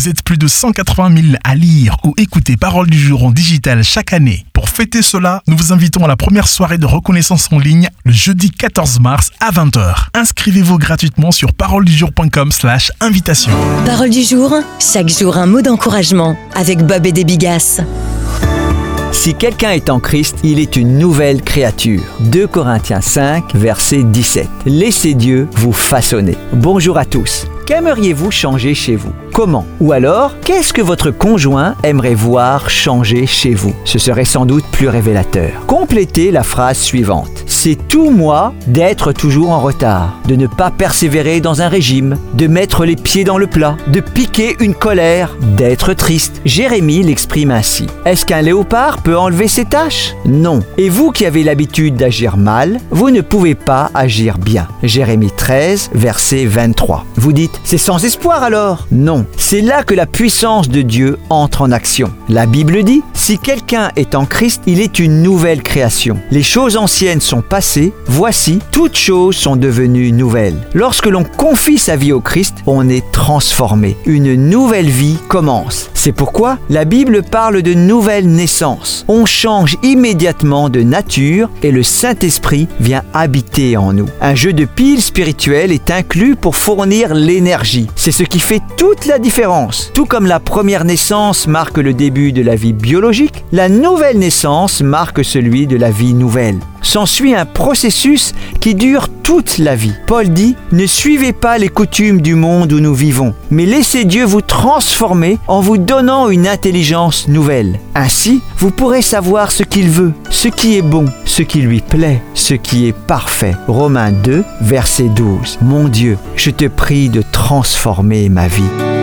Vous êtes plus de 180 000 à lire ou écouter Parole du jour en digital chaque année. Pour fêter cela, nous vous invitons à la première soirée de reconnaissance en ligne le jeudi 14 mars à 20h. Inscrivez-vous gratuitement sur paroledujour.com slash invitation. Parole du jour, chaque jour un mot d'encouragement avec Bob et des Bigas. Si quelqu'un est en Christ, il est une nouvelle créature. 2 Corinthiens 5, verset 17. Laissez Dieu vous façonner. Bonjour à tous. Qu'aimeriez-vous changer chez vous? Comment? Ou alors, qu'est-ce que votre conjoint aimerait voir changer chez vous? Ce serait sans doute plus révélateur. Complétez la phrase suivante. C'est tout moi d'être toujours en retard, de ne pas persévérer dans un régime, de mettre les pieds dans le plat, de piquer une colère, d'être triste. Jérémie l'exprime ainsi. Est-ce qu'un léopard peut enlever ses tâches Non. Et vous qui avez l'habitude d'agir mal, vous ne pouvez pas agir bien. Jérémie 13, verset 23. Vous dites, c'est sans espoir alors? Non, c'est là que la puissance de Dieu entre en action. La Bible dit, si quelqu'un est en Christ, il est une nouvelle création. Les choses anciennes sont passées, voici, toutes choses sont devenues nouvelles. Lorsque l'on confie sa vie au Christ, on est transformé. Une nouvelle vie commence. C'est pourquoi la Bible parle de nouvelle naissance. On change immédiatement de nature et le Saint-Esprit vient habiter en nous. Un jeu de piles spirituelles est inclus pour fournir l'énergie. C'est ce qui fait toute la différence. Tout comme la première naissance marque le début de la vie biologique, la nouvelle naissance marque celui de la vie nouvelle. S'ensuit un processus qui dure toute la vie. Paul dit, ne suivez pas les coutumes du monde où nous vivons, mais laissez Dieu vous transformer en vous donnant une intelligence nouvelle. Ainsi, vous pourrez savoir ce qu'il veut, ce qui est bon, ce qui lui plaît, ce qui est parfait. Romains 2, verset 12. Mon Dieu, je te prie de transformer ma vie.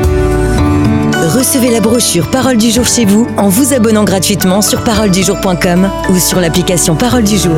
Recevez la brochure Parole du jour chez vous en vous abonnant gratuitement sur paroledujour.com ou sur l'application Parole du jour.